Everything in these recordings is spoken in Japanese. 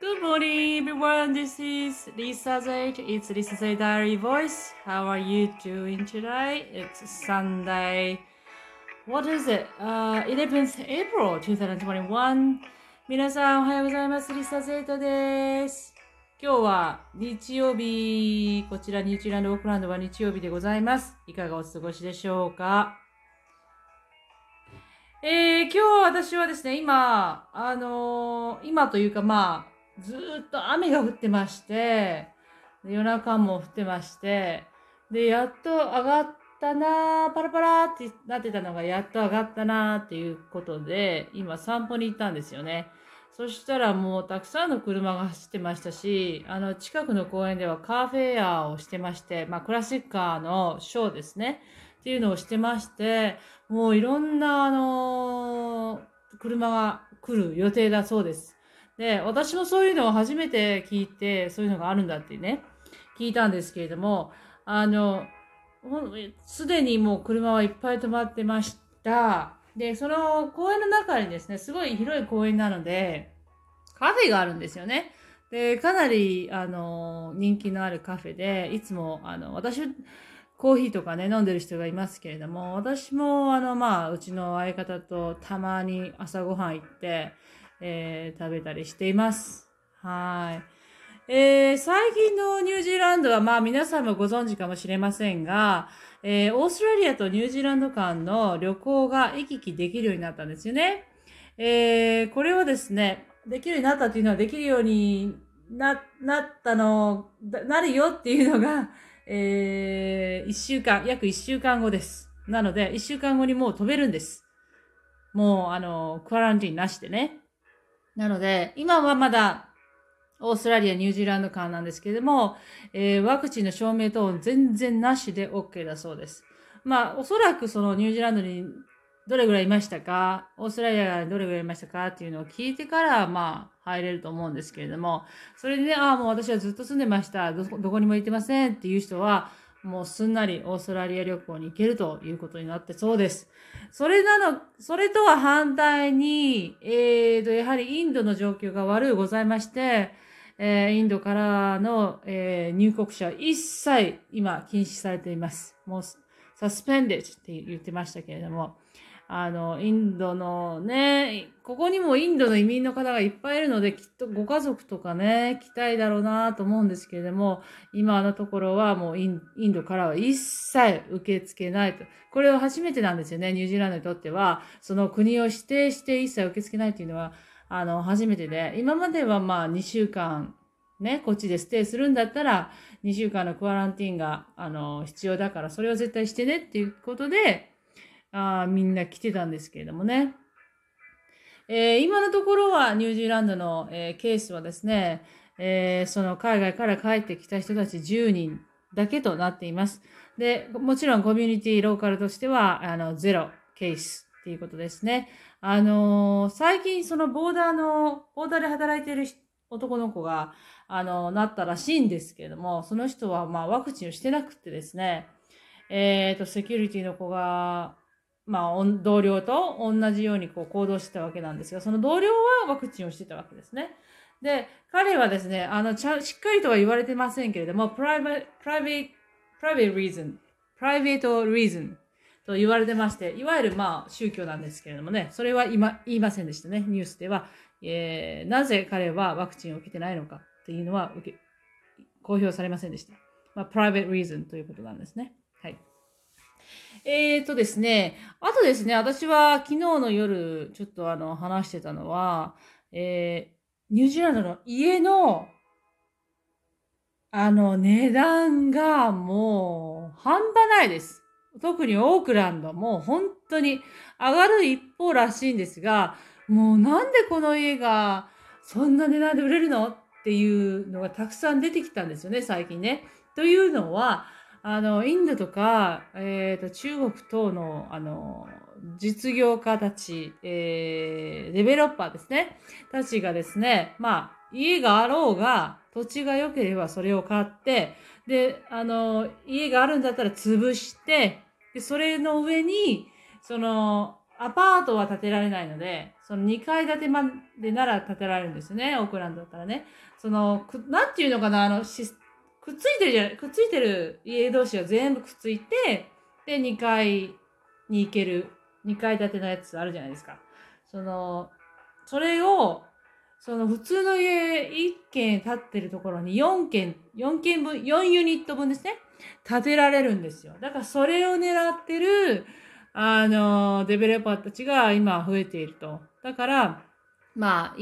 Good morning, everyone. This is Lisa Zaid. It's Lisa Zaid Diary Voice. How are you doing today? It's Sunday. What is it? Uh, 11th April 2021. 皆さんおはようございます。リサ・ゼイトです。今日は日曜日、こちらニュージーランド・オークランドは日曜日でございます。いかがお過ごしでしょうかえー、今日私はですね、今、あのー今というかまあ、ずっと雨が降ってまして、夜中も降ってまして、で、やっと上がったなー、パラパラってなってたのがやっと上がったなーっていうことで、今散歩に行ったんですよね。そしたらもうたくさんの車が走ってましたし、あの近くの公園ではカーフェアをしてまして、まあクラシックカーのショーですね。っていうのをしてまして、もういろんなあのー車が来る予定だそうです。で、私もそういうのを初めて聞いて、そういうのがあるんだってね、聞いたんですけれども、あの、すでにもう車はいっぱい止まってました。で、その公園の中にですね、すごい広い公園なので、カフェがあるんですよね。で、かなり、あの、人気のあるカフェで、いつも、あの、私、コーヒーとかね、飲んでる人がいますけれども、私も、あの、まあ、うちの相方とたまに朝ごはん行って、えー食べたりしています。はい。えー最近のニュージーランドは、まあ皆さんもご存知かもしれませんが、えーオーストラリアとニュージーランド間の旅行が行き来できるようになったんですよね。えーこれをですね、できるようになったっていうのはできるようにな、なったの、なるよっていうのが、えー、一週間、約一週間後です。なので、一週間後にもう飛べるんです。もう、あの、クアランティンなしでね。なので、今はまだ、オーストラリア、ニュージーランド間なんですけれども、えーワクチンの証明等全然なしで OK だそうです。まあ、おそらくそのニュージーランドにどれぐらいいましたか、オーストラリアにどれぐらいいましたかっていうのを聞いてから、まあ、入れると思うんですけれども、それでね、ああ、もう私はずっと住んでました。どどこにも行ってませんっていう人は、もうすんなりオーストラリア旅行に行けるということになってそうです。それなの、それとは反対に、えーと、やはりインドの状況が悪いございまして、えーインドからの、えー入国者一切今禁止されています。もう、サスペンデッって言ってましたけれども、あの、インドのね、ここにもインドの移民の方がいっぱいいるので、きっとご家族とかね、来たいだろうなと思うんですけれども、今のところはもうインドからは一切受け付けないと。これは初めてなんですよね、ニュージーランドにとっては。その国を指定して一切受け付けないっていうのは、あの、初めてで、今まではまあ2週間、ね、こっちでステイするんだったら、2週間のクアランティーンが、あの、必要だから、それを絶対してねっていうことで、あみんな来てたんですけれどもね。えー今のところはニュージーランドの、えーケースはですね、えーその海外から帰ってきた人たち10人だけとなっています。で、もちろんコミュニティローカルとしては、あの、ゼロケースっていうことですね。あの最近そのボーダーの、ボーダーで働いている男の子が、あの、なったらしいんですけれども、その人はまあワクチンをしてなくてですね、えっ、と、セキュリティの子が、まあ、同僚と同じようにこう行動してたわけなんですが、その同僚はワクチンをしてたわけですね。で、彼はですね、あの、ちゃ、しっかりとは言われてませんけれども、プライベ、プライベート、プライベート reason、プライベート reason と言われてまして、いわゆるまあ宗教なんですけれどもね、それは今言いませんでしたね、ニュースでは。えーなぜ彼はワクチンを受けてないのかっていうのは受け公表されませんでした。まあ、プライベート reason ということなんですね。はい。えーとですね、あとですね、私は昨日の夜、ちょっとあの、話してたのは、えーニュージーランドの家の、あの、値段がもう、半端ないです。特にオークランド、もう本当に上がる一方らしいんですが、もうなんでこの家がそんな値段で売れるの？っていうのがたくさん出てきたんですよね、最近ね。というのは、あの、インドとか、えっ、と、中国等の、あの、実業家たち、えー、デベロッパーですね。たちがですね、まあ、家があろうが、土地が良ければそれを買って、で、あの、家があるんだったら潰して、で、それの上に、その、アパートは建てられないので、その2階建てまでなら建てられるんですよね、オークランドだったらね。その、なんていうのかな、あの、くっついてるじゃない、くっついてる家同士が全部くっついて、で、2階に行ける、2階建てのやつあるじゃないですか。その、それを、その普通の家1軒建ってるところに4軒、4軒分、4ユニット分ですね。建てられるんですよ。だからそれを狙ってる、あの、デベロッパーたちが今増えていると。だから、まあ、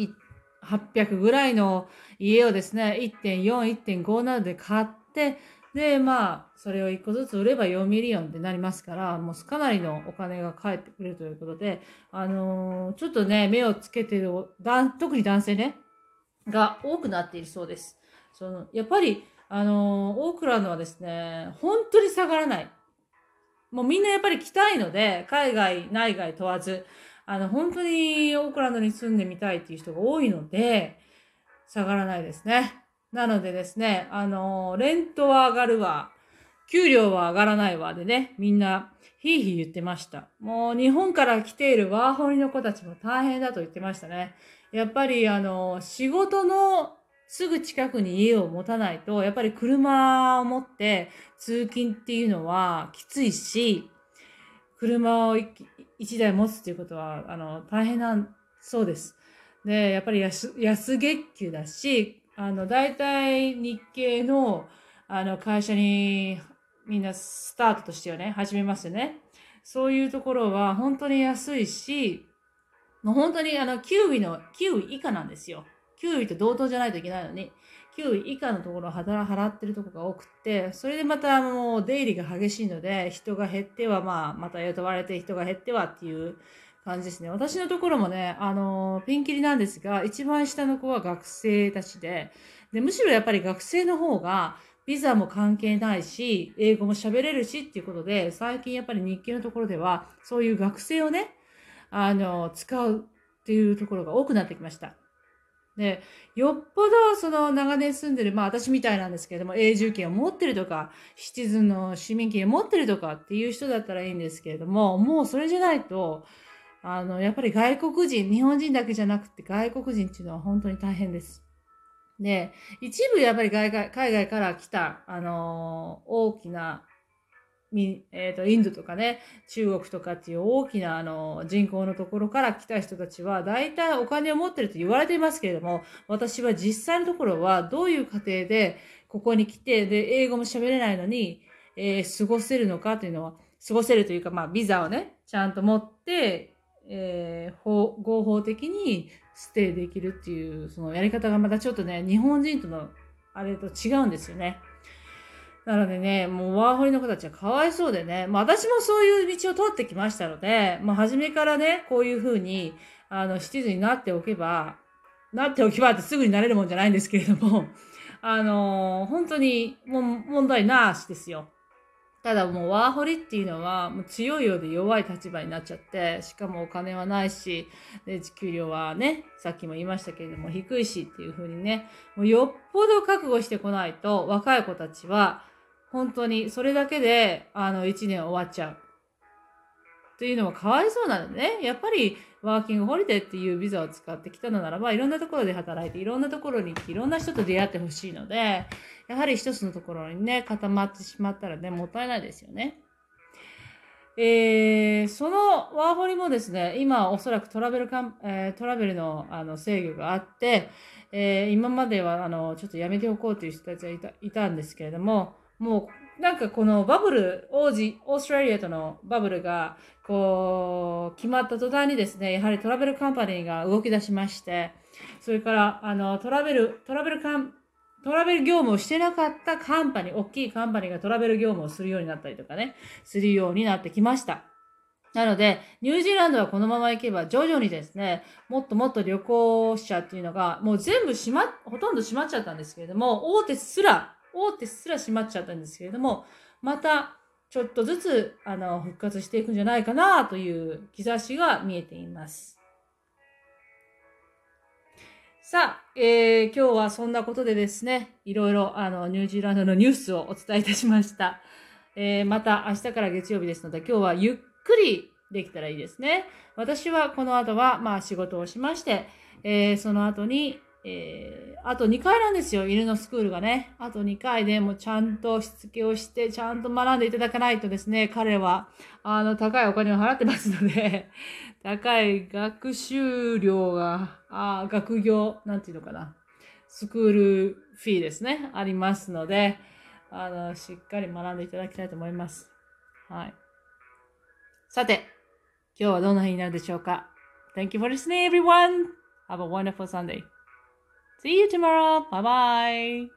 800ぐらいの家をですね、1.4、1.5などで買って、で、まあ、それを1個ずつ売れば4 million ってなりますから、もうかなりのお金が返ってくるということで、あのー、ちょっとね、目をつけてる、特に男性ね、が多くなっているそうです。その、やっぱり、あのー、オークランドはですね、本当に下がらない。もうみんなやっぱり来たいので、海外、内外問わず、あの、本当にオークランドに住んでみたいっていう人が多いので、下がらないですね。なのでですね、あの、レントは上がるわ、給料は上がらないわでね、みんな、ひいひい言ってました。もう日本から来ているワーホリの子たちも大変だと言ってましたね。やっぱりあの、仕事のすぐ近くに家を持たないと、やっぱり車を持って通勤っていうのはきついし、車を一台持つっていうことは、あの、大変な、そうです。で、やっぱり安安月給だし、あの、大体日系の、あの、会社にみんなスタートとしてはね、始めますよね。そういうところは本当に安いし、もう本当にあの、9位の、9位以下なんですよ。9位と同等じゃないといけないのに、9位以下のところを払ってるところが多くって、それでまたもう出入りが激しいので、人が減っては、まあ、また雇われて人が減ってはっていう感じですね。私のところもね、あの、ピンキリなんですが、一番下の子は学生たちで、で、むしろやっぱり学生の方が、ビザも関係ないし、英語も喋れるしっていうことで、最近やっぱり日系のところでは、そういう学生をね、あの、使うっていうところが多くなってきました。で、よっぽどその長年住んでる、まあ私みたいなんですけれども、永住権を持ってるとか、シチズンの市民権を持ってるとかっていう人だったらいいんですけれども、もうそれじゃないと、あの、やっぱり外国人、日本人だけじゃなくて外国人っていうのは本当に大変です。で、一部やっぱり海外海外から来た、あのー、大きな、えっ、ー、と、インドとかね、中国とかっていう大きな、あの、人口のところから来た人たちは、大体お金を持ってると言われていますけれども、私は実際のところは、どういう過程で、ここに来て、で、英語も喋れないのに、えー、過ごせるのかというのは、過ごせるというか、まあ、ビザをね、ちゃんと持って、えー、法合法的にステイできるっていう、そのやり方がまたちょっとね、日本人とのあれと違うんですよね。なのでね、もうワーホリの子たちはかわいそうでね、まあ私もそういう道を通ってきましたので、まあ初めからね、こういうふうに、あの、七時になっておけば、なっておけば ってすぐになれるもんじゃないんですけれども、あのー、本当にもう問題なしですよ。ただもうワーホリっていうのはもう強いようで弱い立場になっちゃって、しかもお金はないし、で、給料はね、さっきも言いましたけれども低いしっていう風にね、もうよっぽど覚悟してこないと若い子たちは本当にそれだけであの1年終わっちゃう。というのもかわいそうなのね、やっぱりワーキングホリデーっていうビザを使ってきたのならば、いろんなところで働いて、いろんなところに行って、いろんな人と出会ってほしいので、やはり一つのところにね、固まってしまったらね、もったいないですよね。えー、そのワーホリもですね、今おそらくトラベルカン、えー、トラベルのあの制御があって、えー、今まではあのちょっとやめておこうという人たちがいたいたんですけれども、もうなんかこのバブル、王子、オーストラリアとのバブルがこう決まった途端にですね、やはりトラベルカンパニーが動き出しまして、それからあのトラベル、トラベルカントラベル業務をしてなかったカンパニー、大きいカンパニーがトラベル業務をするようになったりとかね、するようになってきました。なので、ニュージーランドはこのまま行けば徐々にですね、もっともっと旅行者っていうのが、もう全部閉ま、ほとんど閉まっちゃったんですけれども、大手すら、大手すら閉まっちゃったんですけれども、またちょっとずつ、あの、復活していくんじゃないかなという兆しが見えています。さあ、えー、今日はそんなことでですね、いろいろあのニュージーランドのニュースをお伝えいたしました。えー、また明日から月曜日ですので、今日はゆっくりできたらいいですね。私はこの後は、まあ仕事をしまして、えー、その後に、えー、あと2回なんですよ、犬のスクールがね。あと2回でもちゃんとしつけをして、ちゃんと学んでいただかないとですね、彼は、あの、高いお金を払ってますので、高い学習料が、あ学業、なんていうのかな。スクールフィーですね、ありますので、あの、しっかり学んでいただきたいと思います。はい。さて、今日はどんな日になるでしょうか Thank you for listening, everyone! Have a wonderful Sunday. See you tomorrow. Bye bye.